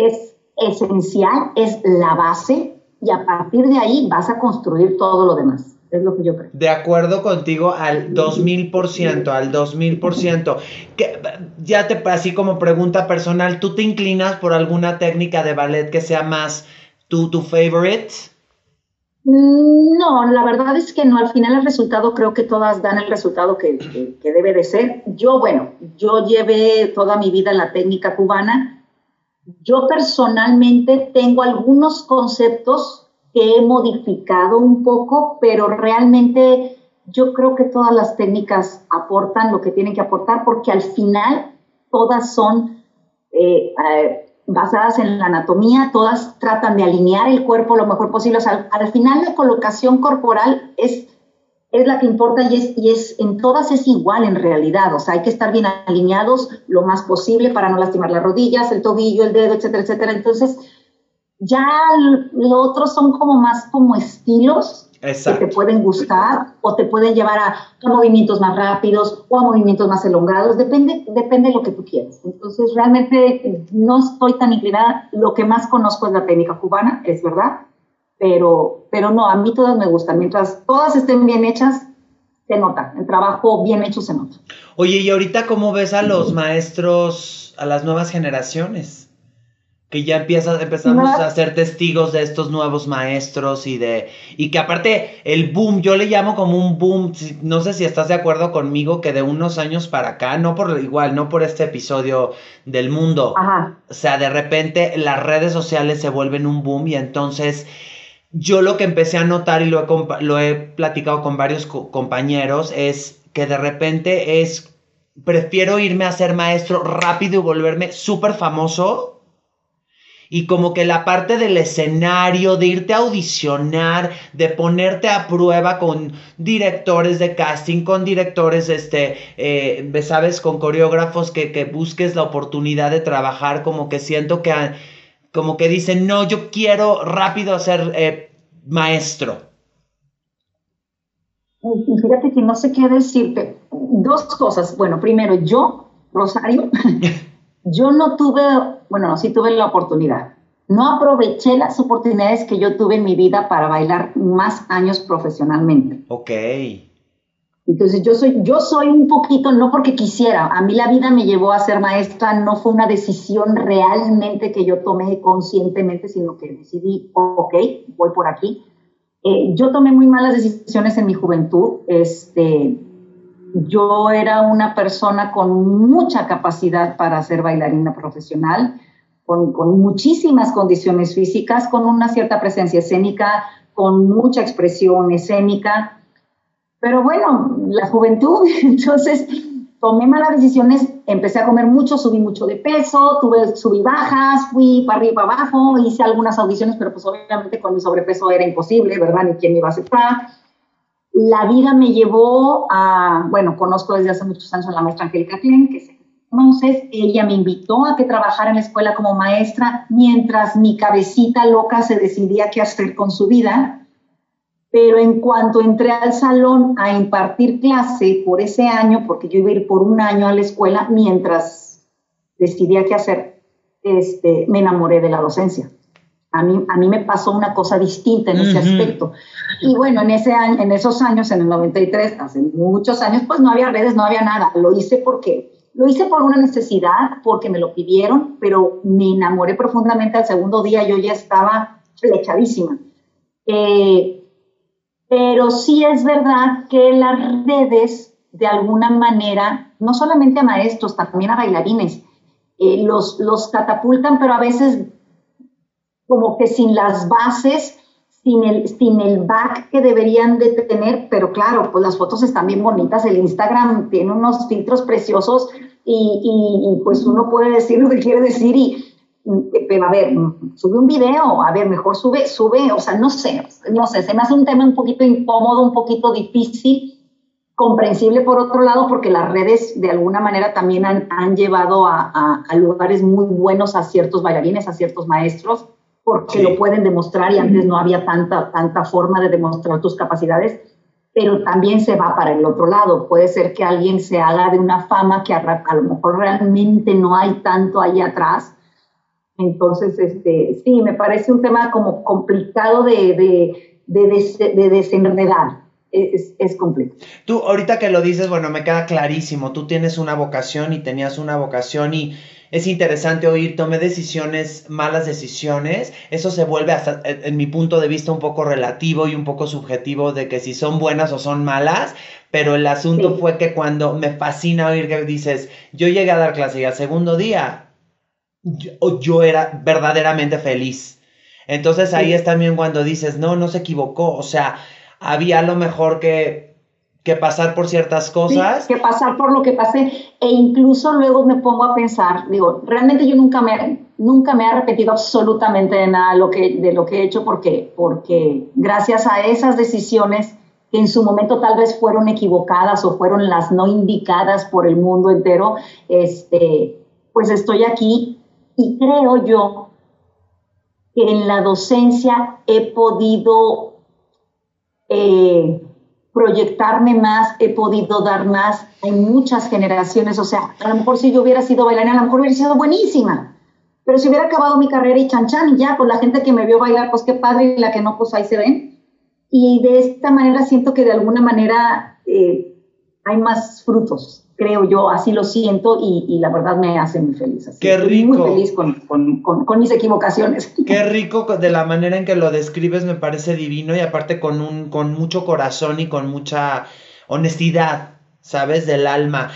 es esencial, es la base, y a partir de ahí vas a construir todo lo demás. Es lo que yo creo. De acuerdo contigo al 2000%, al 2000%. Que, ya te, así como pregunta personal, ¿tú te inclinas por alguna técnica de ballet que sea más tu, tu favorite? No, la verdad es que no. Al final el resultado creo que todas dan el resultado que, que debe de ser. Yo, bueno, yo llevé toda mi vida la técnica cubana. Yo personalmente tengo algunos conceptos que he modificado un poco, pero realmente yo creo que todas las técnicas aportan lo que tienen que aportar porque al final todas son eh, eh, basadas en la anatomía, todas tratan de alinear el cuerpo lo mejor posible. al, final la colocación corporal es, es la que importa y es, y es en todas es igual en realidad. O sea, hay que estar bien alineados lo más posible para no lastimar las rodillas, el tobillo, el dedo, etcétera, etcétera. Entonces, ya lo otro son como más como estilos que te pueden gustar o te pueden llevar a, movimientos más rápidos o a movimientos más elongados, depende, depende de lo que tú quieras. Entonces, realmente no estoy tan inclinada, lo que más conozco es la técnica cubana, es verdad, pero, pero no, a mí todas me gustan, mientras todas estén bien hechas, se nota, el trabajo bien hecho se nota. Oye, ¿y ahorita cómo ves a los maestros, a las nuevas generaciones? que ya empiezas, empezamos a ser testigos de estos nuevos maestros y de y que aparte el boom, yo le llamo como un boom, no sé si estás de acuerdo conmigo que de unos años para acá, no por igual, no por este episodio del mundo, o sea, de repente las redes sociales se vuelven un boom y entonces yo lo que empecé a notar y lo he, lo he platicado con varios compañeros es que de repente es prefiero irme a ser maestro rápido y volverme súper famoso y como que la parte del escenario, de irte a audicionar, de ponerte a prueba con directores de casting, con directores, este, eh, sabes, con coreógrafos, que, que, busques la oportunidad de trabajar, como que siento que, como que dicen, no, yo quiero rápido ser eh, maestro. Fíjate que no sé qué decirte. Dos cosas. Bueno, primero, yo, Rosario, (laughs) yo no tuve bueno, sí tuve la oportunidad. No aproveché las oportunidades que yo tuve en mi vida para bailar más años profesionalmente. Ok. Entonces yo soy, yo soy un poquito, no porque quisiera, a mí la vida me llevó a ser maestra, no fue una decisión realmente que yo tomé conscientemente, sino que decidí, ok, voy por aquí. Eh, yo tomé muy malas decisiones en mi juventud. Este, yo era una persona con mucha capacidad para ser bailarina profesional, con, con muchísimas condiciones físicas, con una cierta presencia escénica, con mucha expresión escénica pero bueno, la juventud, (laughs) entonces tomé malas decisiones, empecé a comer mucho, subí mucho de peso, tuve, subí bajas, fui para arriba, para abajo, hice algunas audiciones, pero pues obviamente con mi sobrepeso era imposible, ¿verdad? Ni quién me iba a aceptar. La vida me llevó a, bueno, conozco desde hace muchos años a la maestra Angélica Klein, que se entonces ella me invitó a que trabajara en la escuela como maestra mientras mi cabecita loca se decidía qué hacer con su vida pero en cuanto entré al salón a impartir clase por ese año, porque yo iba a ir por un año a la escuela, mientras decidía qué hacer, este, me enamoré de la docencia. A mí, a mí me pasó una cosa distinta en ese aspecto. Y bueno, en, ese año, en esos años, en el 93, hace muchos años, pues no había redes, no había nada. Lo hice porque lo hice por una necesidad, porque me lo pidieron, pero me enamoré profundamente al segundo día, yo ya estaba flechadísima. Eh, pero sí es verdad que las redes, de alguna manera, no solamente a maestros, también a bailarines, eh, los, los catapultan, pero a veces como que sin las bases, sin el, sin el back que deberían de tener, pero claro, pues las fotos están bien bonitas, el Instagram tiene unos filtros preciosos y, y pues uno puede decir lo que quiere decir y, pero a ver, sube un video, a ver, mejor sube, sube, o sea, no sé, no sé, se me hace un tema un poquito incómodo, un poquito difícil, comprensible por otro lado, porque las redes de alguna manera también han, han llevado a, a, lugares muy buenos a ciertos bailarines, a ciertos maestros, porque lo pueden demostrar y antes no había tanta, tanta forma de demostrar tus capacidades, pero también se va para el otro lado. Puede ser que alguien se haga de una fama que a, a lo mejor realmente no hay tanto ahí atrás entonces, este, sí, me parece un tema como complicado de, de, desenredar. Es, es, complicado. Tú, ahorita que lo dices, bueno, me queda clarísimo. Tú tienes una vocación y tenías una vocación y es interesante oír, tomé decisiones, malas decisiones. Eso se vuelve hasta, en mi punto de vista, un poco relativo y un poco subjetivo de que si son buenas o son malas. Pero el asunto fue que cuando me fascina oír que dices, yo llegué a dar clase y al segundo día yo, yo era verdaderamente feliz. Entonces ahí es también cuando dices, no, no se equivocó, o sea, había lo mejor que, que pasar por ciertas cosas. que pasar por lo que pasé. E incluso luego me pongo a pensar, digo, realmente yo nunca me, nunca me he arrepentido absolutamente de nada lo que, de lo que he hecho porque, porque gracias a esas decisiones que en su momento tal vez fueron equivocadas o fueron las no indicadas por el mundo entero, este, pues estoy aquí y creo yo que en la docencia he podido eh, proyectarme más, he podido dar más. Hay muchas generaciones, o sea, a lo mejor si yo hubiera sido bailarina, a lo mejor hubiera sido buenísima. Pero si hubiera acabado mi carrera y chan chan y ya, pues la gente que me vio bailar, pues qué padre, y la que no, pues ahí se ven. Y de esta manera siento que de alguna manera eh, hay más frutos creo yo, así lo siento y, la verdad me hace muy feliz. Qué rico. Muy feliz con, mis equivocaciones. Qué rico de la manera en que lo describes, me parece divino y aparte con, un, con mucho corazón y con mucha honestidad, ¿sabes? Del alma.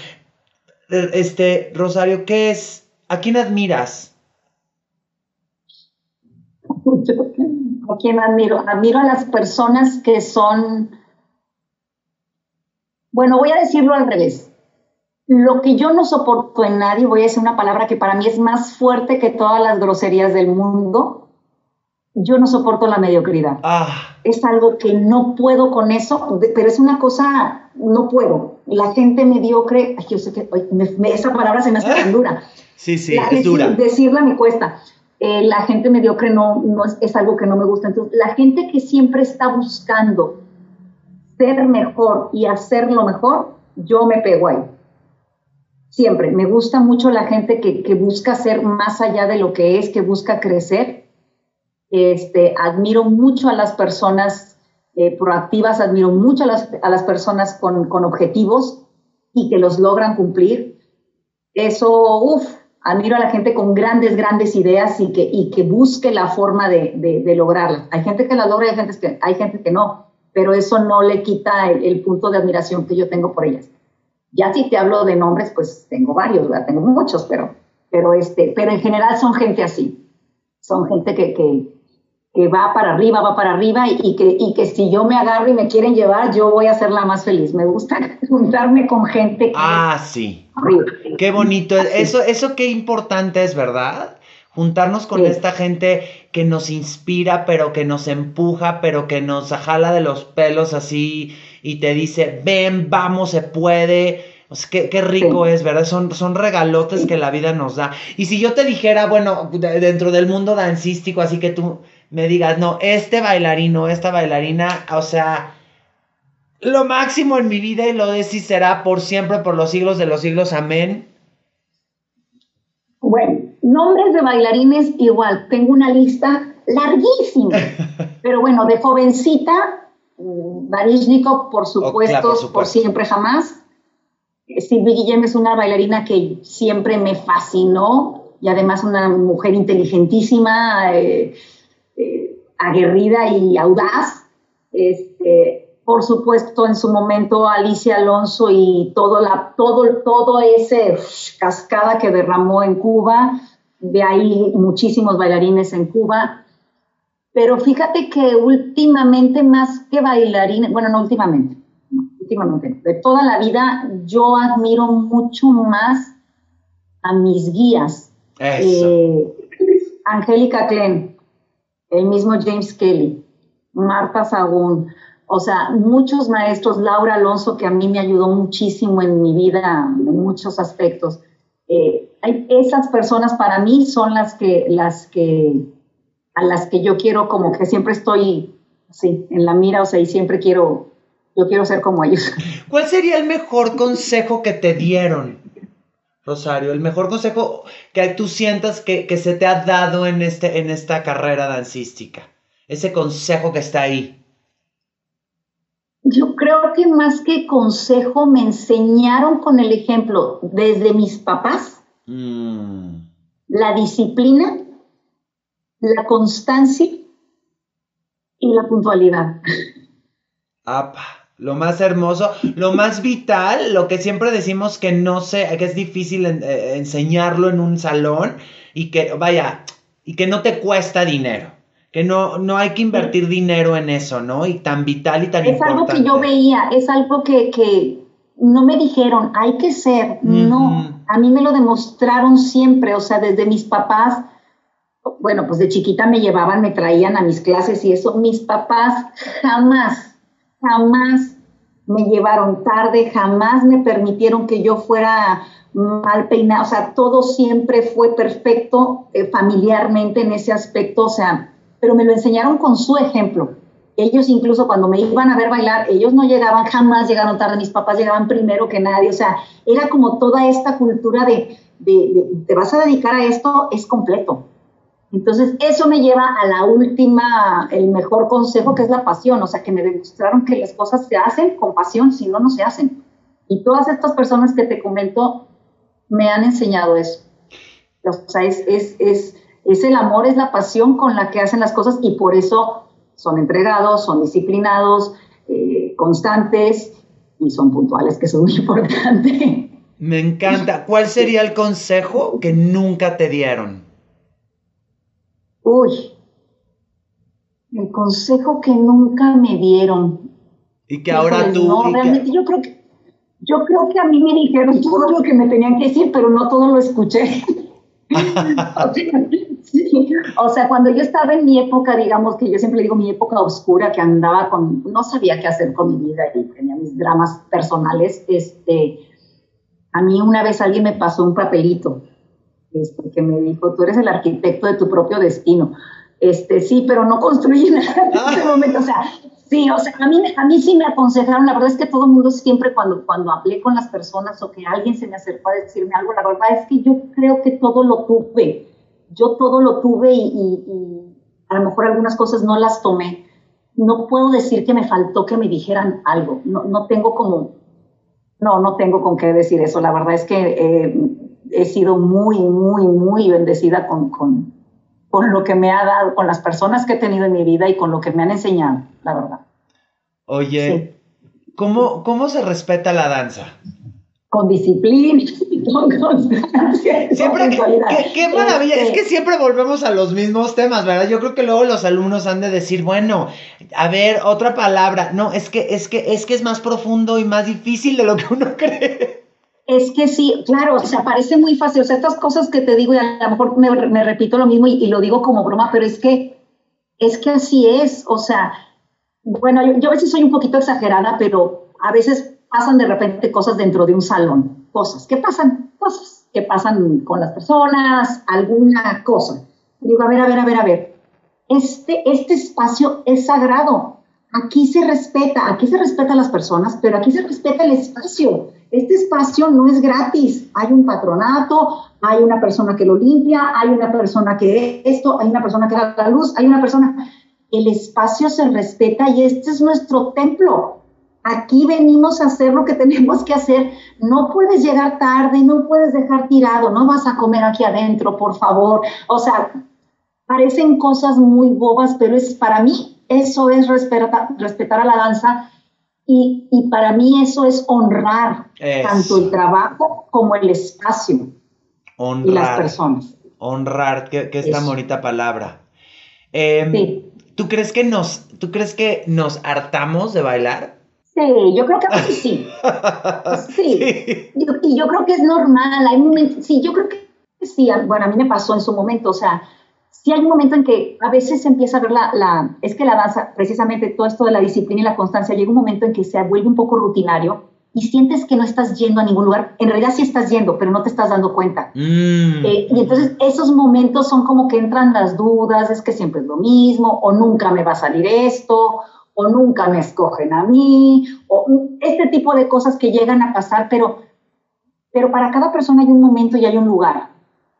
Este, Rosario, ¿qué es? ¿A quién admiras? (laughs) ¿A quién admiro? Admiro a las personas que son... Bueno, voy a decirlo al revés lo que yo no soporto en nadie, voy a decir una palabra que para mí es más fuerte que todas las groserías del mundo, yo no soporto la mediocridad. Ah. Es algo que no puedo con eso, pero es una cosa, no puedo. La gente mediocre, yo sé que esa palabra se me hace tan dura. Sí, sí, es dura. Decirla me cuesta. Eh, la gente mediocre no, no es, es, algo que no me gusta. Entonces, la gente que siempre está buscando ser mejor y hacerlo mejor, yo me pego ahí siempre. Me gusta mucho la gente que, busca ser más allá de lo que es, que busca crecer. Este, admiro mucho a las personas eh, proactivas, admiro mucho a las, a las personas con, con, objetivos y que los logran cumplir. Eso, uff, admiro a la gente con grandes, grandes ideas y que, y que busque la forma de, de, lograrlas. Hay gente que las logra y hay gente que, hay gente que no, pero eso no le quita el, el, punto de admiración que yo tengo por ellas. Ya si te hablo de nombres, pues tengo varios, ¿verdad? tengo muchos, pero, pero, este, pero en general son gente así. Son gente que, que, que va para arriba, va para arriba y que, y que si yo me agarro y me quieren llevar, yo voy a ser la más feliz. Me gusta (laughs) juntarme con gente. Que ah, sí. Qué bonito. Eso, eso qué importante es, ¿verdad? Juntarnos con esta gente que nos inspira, pero que nos empuja, pero que nos jala de los pelos así y te dice, ven, vamos, se puede. O sea, qué, qué rico es, ¿verdad? Son, son regalotes que la vida nos da. Y si yo te dijera, bueno, dentro del mundo dancístico, así que tú me digas, no, este bailarino, esta bailarina, o sea, lo máximo en mi vida y lo de sí será por siempre, por los siglos de los siglos, amén. Bueno, nombres de bailarines igual, tengo una lista larguísima, (laughs) pero bueno, de jovencita, Barishnikov, por oh, supuesto, por, siempre jamás. Silvia Guillem es una bailarina que siempre me fascinó y además una mujer inteligentísima. Eh, aguerrida y audaz. Este, por supuesto, en su momento Alicia Alonso y todo, la, todo, todo ese cascada que derramó en Cuba, de ahí muchísimos bailarines en Cuba. Pero fíjate que últimamente, más que bailarines, bueno, no últimamente, últimamente, de toda la vida, yo admiro mucho más a mis guías. Eh, Angélica Klein, el mismo James Kelly, Marta Sagún, o sea, muchos maestros, Laura Alonso, que a mí me ayudó muchísimo en mi vida en muchos aspectos. Eh, esas personas para mí son las que, las que, a las que yo quiero como que siempre estoy, sí, en la mira, o sea, y siempre quiero, yo quiero ser como ellos. (laughs) ¿Cuál sería el mejor consejo que te dieron? Rosario, el mejor consejo que tú sientas que, se te ha dado en, este, en esta carrera dancística. Ese consejo que está ahí. Yo creo que más que consejo me enseñaron con el ejemplo desde mis papás mm. la disciplina, la constancia y la puntualidad. Apa lo más hermoso, lo más vital, lo que siempre decimos que no sé, que es difícil eh, enseñarlo en un salón y que, vaya, y que no te cuesta dinero, que no, no hay que invertir dinero en eso, ¿no? Y tan vital y tan es importante. Es algo que yo veía, es algo que, que no me dijeron, hay que ser, no, a mí me lo demostraron siempre, o sea, desde mis papás, bueno, pues de chiquita me llevaban, me traían a mis clases y eso, mis papás jamás jamás me llevaron tarde, jamás me permitieron que yo fuera mal peinada, o sea, todo siempre fue perfecto eh, familiarmente en ese aspecto, o sea, pero me lo enseñaron con su ejemplo. Ellos incluso cuando me iban a ver bailar, ellos no llegaban, jamás llegaron tarde, mis papás llegaban primero que nadie, o sea, era como toda esta cultura de, de te vas a dedicar a esto, es completo. Entonces, eso me lleva a la última, el mejor consejo, que es la pasión, o sea, que me demostraron que las cosas se hacen con pasión, si no, no se hacen. Y todas estas personas que te comento me han enseñado eso. O sea, es, es, es el amor, es la pasión con la que hacen las cosas y por eso son entregados, son disciplinados, eh, constantes y son puntuales, que eso es muy (laughs) importante. Me encanta. ¿Cuál sería el consejo que nunca te dieron? Uy, el consejo que nunca me dieron. Y que ahora tú. No, realmente yo creo que yo creo que a mí me dijeron todo lo que me tenían que decir, pero no todo lo escuché. (laughs) (laughs) o, sea, cuando yo estaba en mi época, digamos que yo siempre digo mi época oscura, que andaba con, no sabía qué hacer con mi vida y tenía mis dramas personales, este, a mí una vez alguien me pasó un papelito este, que me dijo, tú eres el arquitecto de tu propio destino. Este, sí, pero no construí nada en ese momento. O sea, sí, o sea, a mí, a mí sí me aconsejaron. La verdad es que todo el mundo siempre cuando, cuando hablé con las personas o que alguien se me acercó a decirme algo, la verdad es que yo creo que todo lo tuve. Yo todo lo tuve y, y, y a lo mejor algunas cosas no las tomé. no puedo decir que me faltó que me dijeran algo. No, no tengo como, no, no tengo con qué decir eso. La verdad es que eh, he sido muy, muy, muy bendecida con, con, con, lo que me ha dado, con las personas que he tenido en mi vida y con lo que me han enseñado, la verdad. Oye, ¿cómo, ¿cómo se respeta la danza? Con disciplina, (laughs) con constancia. Siempre, qué, maravilla, es que este siempre volvemos a los mismos temas, ¿verdad? Yo creo que luego los alumnos han de decir, bueno, a ver, otra palabra. No, es que, es que, es que es más profundo y más difícil de lo que uno (laughs) cree. Es que sí, claro, o sea, parece muy fácil. O sea, estas cosas que te digo, y a lo mejor me, repito lo mismo y, lo digo como broma, pero es que, es que así es. O sea, bueno, yo, yo a veces soy un poquito exagerada, pero a veces pasan de repente cosas dentro de un salón, cosas, ¿qué pasan? Cosas que pasan con las personas, alguna cosa. digo, a ver, a ver, a ver, a ver, este, este espacio es sagrado, aquí se respeta, aquí se respeta a las personas, pero aquí se respeta el espacio. Este espacio no es gratis, hay un patronato, hay una persona que lo limpia, hay una persona que esto, hay una persona que da la luz, hay una persona... El espacio se respeta y este es nuestro templo. Aquí venimos a hacer lo que tenemos que hacer. No puedes llegar tarde, no puedes dejar tirado, no vas a comer aquí adentro, por favor. O sea, parecen cosas muy bobas, pero es para mí eso es respetar, respetar a la danza y, para mí eso es honrar tanto el trabajo como el espacio honrar, y las personas. Honrar, que, es la bonita palabra. Em, ¿Tú crees que nos, tú crees que nos hartamos de bailar? Sí, yo creo que veces sí. Sí. (laughs) y yo creo que es normal. Hay momentos, sí, yo creo que sí. Bueno, a mí me pasó en su momento. O sea, sí hay un momento en que a veces se empieza a ver la, la, es que la danza, precisamente todo esto de la disciplina y la constancia, llega un momento en que se vuelve un poco rutinario y sientes que no estás yendo a ningún lugar. En realidad sí estás yendo, pero no te estás dando cuenta. Mm. Eh, y entonces esos momentos son como que entran las dudas, es que siempre es lo mismo, o nunca me va a salir esto, o nunca me escogen a mí, o este tipo de cosas que llegan a pasar, pero, pero para cada persona hay un momento y hay un lugar.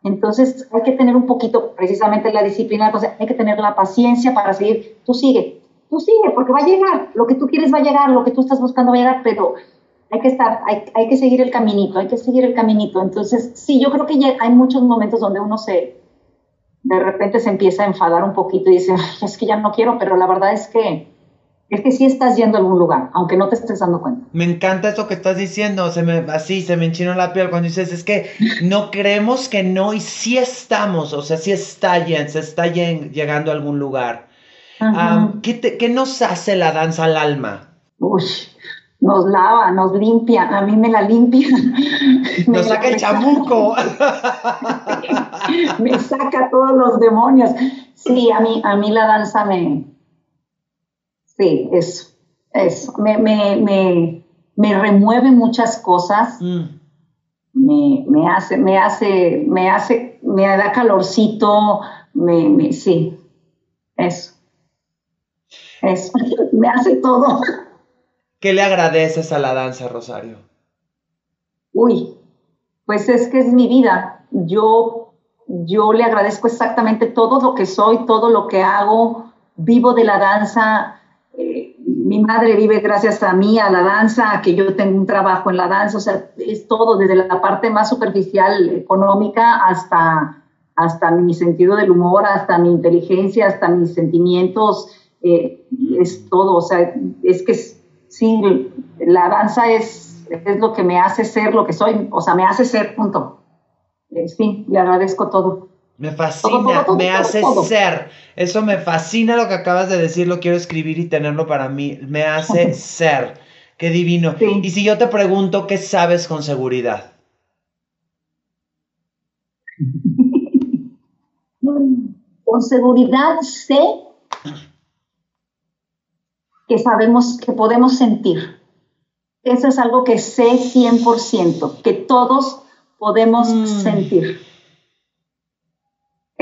Entonces hay que tener un poquito, precisamente la disciplina, hay que tener la paciencia para seguir. Tú sigue, tú sigue, porque va a llegar, lo que tú quieres va a llegar, lo que tú estás buscando va a llegar, pero hay que estar, hay, hay que seguir el caminito, hay que seguir el caminito. Entonces, sí, yo creo que ya hay muchos momentos donde uno se, de repente se empieza a enfadar un poquito y dice, es que ya no quiero, pero la verdad es que es que sí estás yendo a algún lugar, aunque no te estés dando cuenta. Me encanta eso que estás diciendo, se me, así se me enchina la piel cuando dices, es que no creemos que no y sí estamos, o sea, sí está yendo, se está llegando a algún lugar. ¿qué, nos hace la danza al alma? Uy, nos lava, nos limpia, a mí me la limpia. (laughs) Nos saca el chamuco. (laughs) me saca todos los demonios. Sí, a mí, a mí la danza me, Sí, eso, eso. Me, me, me, remueve muchas cosas. Mm. Me, me, hace, me hace, me hace, me da calorcito, me, me, sí, eso. Eso, (laughs) me hace todo. ¿Qué le agradeces a la danza, Rosario? Uy, pues es que es mi vida. Yo, yo le agradezco exactamente todo lo que soy, todo lo que hago. Vivo de la danza, mi madre vive gracias a mí, a la danza, a que yo tengo un trabajo en la danza, o sea, es todo, desde la parte más superficial económica hasta, hasta mi sentido del humor, hasta mi inteligencia, hasta mis sentimientos, eh, es todo, o sea, es que sí, la danza es, es lo que me hace ser lo que soy, o sea, me hace ser, punto. Eh, sí, le agradezco todo. Me fascina, me hace ser. Eso me fascina lo que acabas de decir, lo quiero escribir y tenerlo para mí. Me hace ser. Qué divino. Y si yo te pregunto, ¿qué sabes con seguridad? (laughs) con seguridad sé que sabemos, que podemos sentir. Eso es algo que sé 100%, que todos podemos mm. sentir.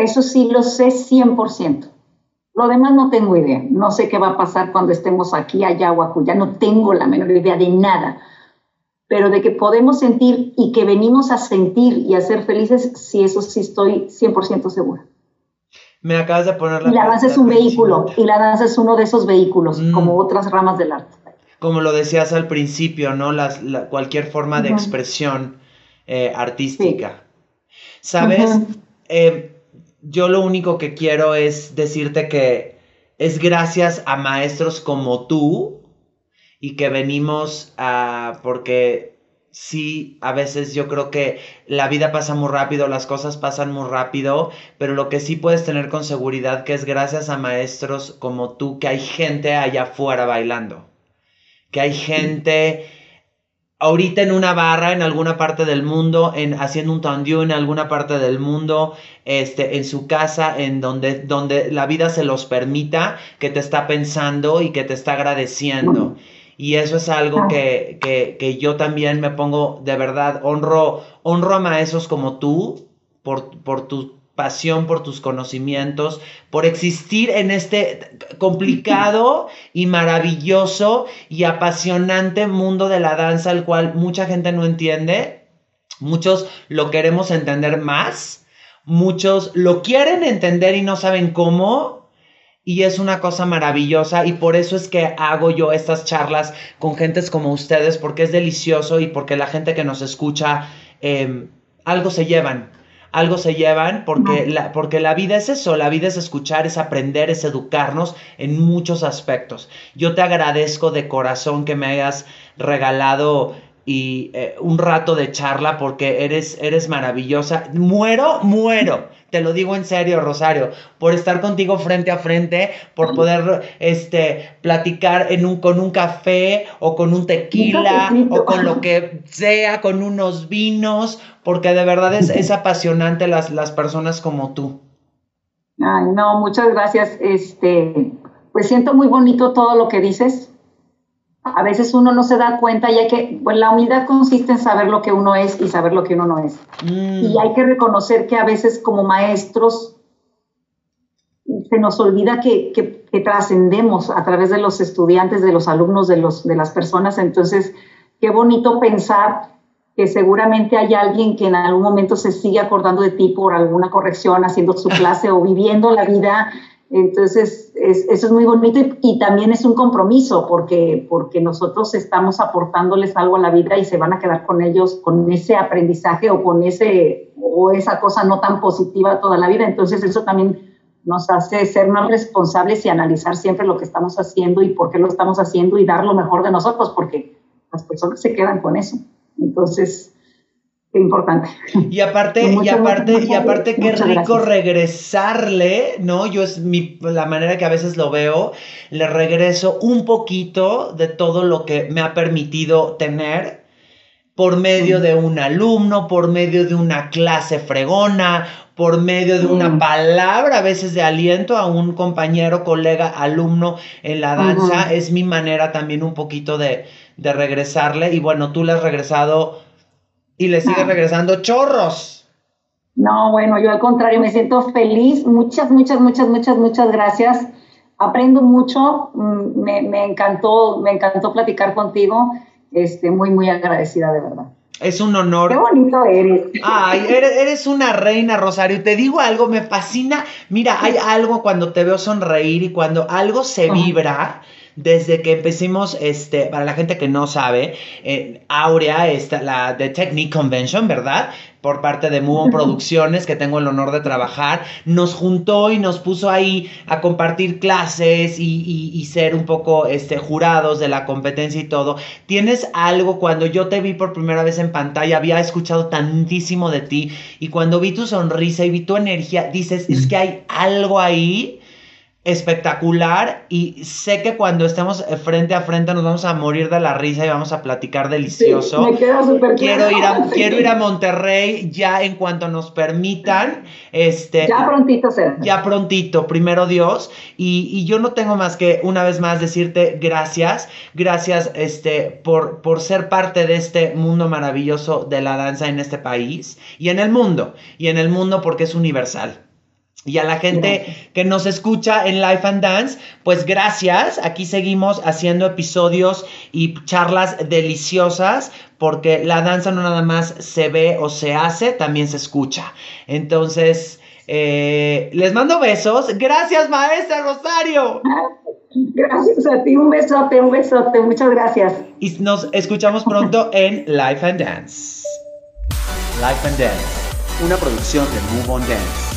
Eso sí lo sé 100%. Lo demás no tengo idea. No sé qué va a pasar cuando estemos aquí, allá o acullá. No tengo la menor idea de nada. Pero de que podemos sentir y que venimos a sentir y a ser felices, sí, eso sí estoy 100% segura. Me acabas de poner la Y la danza es un vehículo, y la danza es uno de esos vehículos, mm. como otras ramas del arte. Como lo decías al principio, ¿no? Las, cualquier forma de expresión eh, artística. ¿Sabes? Eh, yo lo único que quiero es decirte que es gracias a maestros como tú y que venimos a... porque sí, a veces yo creo que la vida pasa muy rápido, las cosas pasan muy rápido, pero lo que sí puedes tener con seguridad que es gracias a maestros como tú que hay gente allá afuera bailando, que hay gente ahorita en una barra en alguna parte del mundo, en haciendo un tendiu en alguna parte del mundo, este, en su casa, en donde, donde la vida se los permita, que te está pensando y que te está agradeciendo. Y eso es algo que, que, que, yo también me pongo, de verdad, honro, honro a maestros como tú por, por tu pasión, por tus conocimientos, por existir en este complicado (laughs) y maravilloso y apasionante mundo de la danza, el cual mucha gente no entiende. Muchos lo queremos entender más, muchos lo quieren entender y no saben cómo, y es una cosa maravillosa y por eso es que hago yo estas charlas con gentes como ustedes, porque es delicioso y porque la gente que nos escucha em, algo se llevan. Algo se llevan porque la, porque la vida es eso, la vida es escuchar, es aprender, es educarnos en muchos aspectos. Yo te agradezco de corazón que me hayas regalado y eh, un rato de charla porque eres, eres maravillosa. Muero, muero te lo digo en serio, Rosario, por estar contigo frente a frente, por poder este, platicar en un, con un café o con un tequila o con lo que sea, con unos vinos, porque de verdad es, es (laughs) apasionante las, las personas como tú. Ay, no, muchas gracias. Este, pues siento muy bonito todo lo que dices a veces uno no se da cuenta y hay que, pues la humildad consiste en saber lo que uno es y saber lo que uno no es. Mm. Y hay que reconocer que a veces como maestros se nos olvida que, que, trascendemos a través de los estudiantes, de los alumnos, de, los, de las personas. Entonces, qué bonito pensar que seguramente hay alguien que en algún momento se sigue acordando de ti por alguna corrección, haciendo su (laughs) clase o viviendo la vida entonces, eso es muy bonito y, también es un compromiso porque, porque nosotros estamos aportándoles algo a la vida y se van a quedar con ellos con ese aprendizaje o con ese o esa cosa no tan positiva toda la vida. Entonces, eso también nos hace ser más responsables y analizar siempre lo que estamos haciendo y por qué lo estamos haciendo y dar lo mejor de nosotros porque las personas se quedan con eso. Entonces, Qué importante. Y aparte, (laughs) y aparte, y aparte qué rico regresarle, ¿no? Yo es mi, la manera que a veces lo veo, le regreso un poquito de todo lo que me ha permitido tener por medio de un alumno, por medio de una clase fregona, por medio de una palabra a veces de aliento a un compañero, colega, alumno en la danza. Es mi manera también un poquito de, de regresarle. Y bueno, tú le has regresado y le sigue regresando chorros. No, bueno, yo al contrario me siento feliz. Muchas, muchas, muchas, muchas, muchas gracias. Aprendo mucho. Mm, me, encantó, me encantó platicar contigo. Este, muy, muy agradecida, de verdad. Es un honor. Qué bonito eres. Ay, eres, eres, una reina, Rosario. Te digo algo, me fascina. Mira, hay algo cuando te veo sonreír y cuando algo se vibra desde que empecimos, este, para la gente que no sabe, eh, Aurea, esta, la de Technique Convention, ¿verdad? por parte de Muon Producciones, que tengo el honor de trabajar, nos juntó y nos puso ahí a compartir clases y, ser un poco este, jurados de la competencia y todo. ¿Tienes algo cuando yo te vi por primera vez en pantalla, había escuchado tantísimo de ti y cuando vi tu sonrisa y vi tu energía, dices, es que hay algo ahí espectacular y sé que cuando estemos frente a frente nos vamos a morir de la risa y vamos a platicar delicioso. me queda súper quiero ir a quiero ir a Monterrey ya en cuanto nos permitan, este Ya prontito será. Ya prontito, primero Dios y, y, yo no tengo más que una vez más decirte gracias, gracias este por por ser parte de este mundo maravilloso de la danza en este país y en el mundo y en el mundo porque es universal. Y a la gente que nos escucha en Life and Dance, pues gracias. Aquí seguimos haciendo episodios y charlas deliciosas porque la danza no nada más se ve o se hace, también se escucha. Entonces, eh, les mando besos. Gracias, maestra Rosario. Gracias a ti, un besote, un besote. Muchas gracias. Y nos escuchamos pronto (laughs) en Life and Dance. Life and Dance, una producción de Move On Dance.